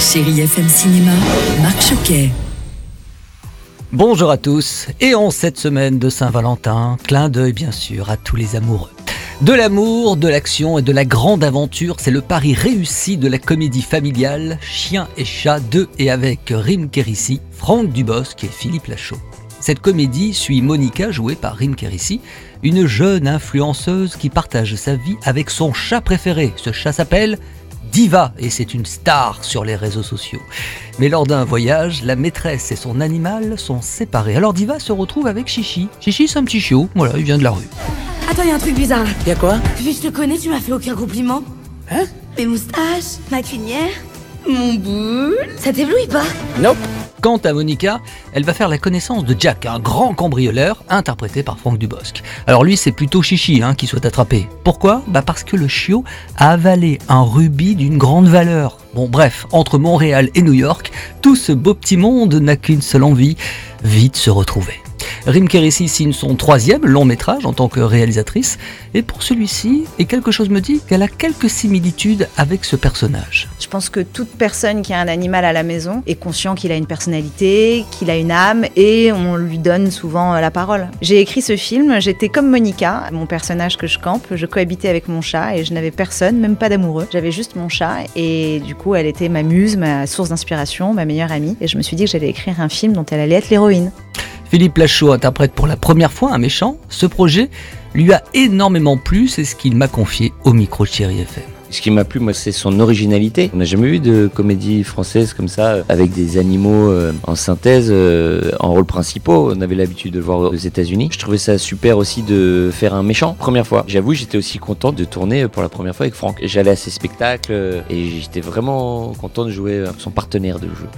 Chérie FM Cinéma. Marc Choquet. Bonjour à tous, et en cette semaine de Saint-Valentin, clin d'œil bien sûr à tous les amoureux. De l'amour, de l'action et de la grande aventure, c'est le pari réussi de la comédie familiale Chien et chat de et avec Rim Kérissi, Franck Dubosc et Philippe Lachaud. Cette comédie suit Monica, jouée par Rim Kérissi, une jeune influenceuse qui partage sa vie avec son chat préféré. Ce chat s'appelle Diva et c'est une star sur les réseaux sociaux. Mais lors d'un voyage, la maîtresse et son animal sont séparés. Alors Diva se retrouve avec Chichi. Chichi, c'est un petit chiot, voilà, il vient de la rue. Attends, y a un truc bizarre. Y'a quoi Depuis que je te connais, tu m'as fait aucun compliment. Hein Mes moustaches, ma crinière, mon boule. Ça t'éblouit pas Nope. Quant à Monica, elle va faire la connaissance de Jack, un grand cambrioleur interprété par Franck Dubosc. Alors lui, c'est plutôt Chichi hein, qui souhaite attraper. Pourquoi? Bah parce que le chiot a avalé un rubis d'une grande valeur. Bon bref, entre Montréal et New York, tout ce beau petit monde n'a qu'une seule envie, vite se retrouver. Rim Kérissi signe son troisième long métrage en tant que réalisatrice, et pour celui-ci, et quelque chose me dit qu'elle a quelques similitudes avec ce personnage. Je pense que toute personne qui a un animal à la maison est conscient qu'il a une personnalité, qu'il a une âme et on lui donne souvent euh, la parole. J'ai écrit ce film, j'étais comme Monica, mon personnage que je campe, je cohabitais avec mon chat et je n'avais personne, même pas d'amoureux. J'avais juste mon chat et du coup elle était ma muse, ma source d'inspiration, ma meilleure amie et je me suis dit que j'allais écrire un film dont elle allait être l'héroïne. Philippe Lachaud interprète pour la première fois un méchant. Ce projet lui a énormément plu, c'est ce qu'il m'a confié au micro de Chéri FM. Ce qui m'a plu, moi, c'est son originalité. On n'a jamais vu de comédie française comme ça, euh, avec des animaux euh, en synthèse, euh, en rôle principaux. On avait l'habitude de le voir aux États-Unis. Je trouvais ça super aussi de faire un méchant. Première fois. J'avoue, j'étais aussi content de tourner pour la première fois avec Franck. J'allais à ses spectacles et j'étais vraiment content de jouer son partenaire de jeu.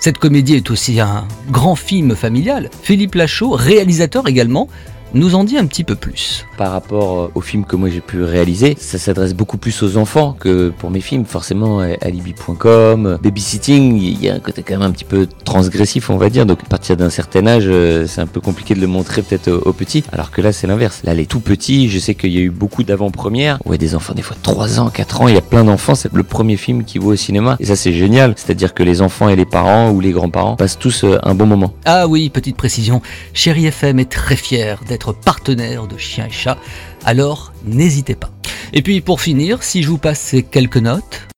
Cette comédie est aussi un grand film familial. Philippe Lachaud, réalisateur également, nous en dit un petit peu plus. Par rapport euh, aux films que moi j'ai pu réaliser, ça s'adresse beaucoup plus aux enfants que pour mes films. Forcément, euh, alibi.com, euh, babysitting, il y a un côté quand même un petit peu transgressif, on va dire. Donc à partir d'un certain âge, c'est un peu compliqué de le montrer peut-être aux, petits. Alors que là, c'est l'inverse. Là, les tout petits, je sais qu'il y a eu beaucoup d'avant-premières. Ouais, des enfants, des fois 3 ans, 4 ans, il y a plein d'enfants. C'est le premier film qui voit au cinéma. Et ça, c'est génial. C'est-à-dire que les enfants et les parents ou les grands-parents passent tous un bon moment. Ah oui, petite précision, Chéri FM est très fier d'être partenaire de Chien et Chat, alors n'hésitez pas. Et puis pour finir, si je vous passe ces quelques notes,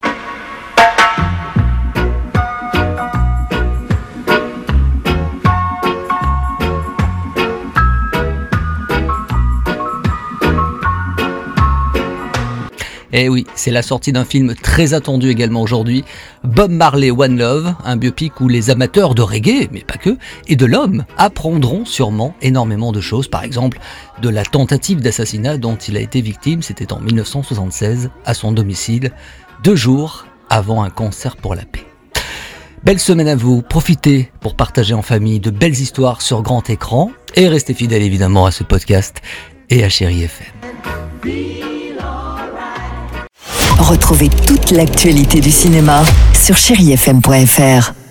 Eh oui, c'est la sortie d'un film très attendu également aujourd'hui, Bob Marley One Love, un biopic où les amateurs de reggae, mais pas que, et de l'homme apprendront sûrement énormément de choses, par exemple de la tentative d'assassinat dont il a été victime, c'était en 1976, à son domicile, deux jours avant un concert pour la paix. Belle semaine à vous, profitez pour partager en famille de belles histoires sur grand écran, et restez fidèles évidemment à ce podcast et à Chéri FM. Retrouvez toute l'actualité du cinéma sur chérifm.fr.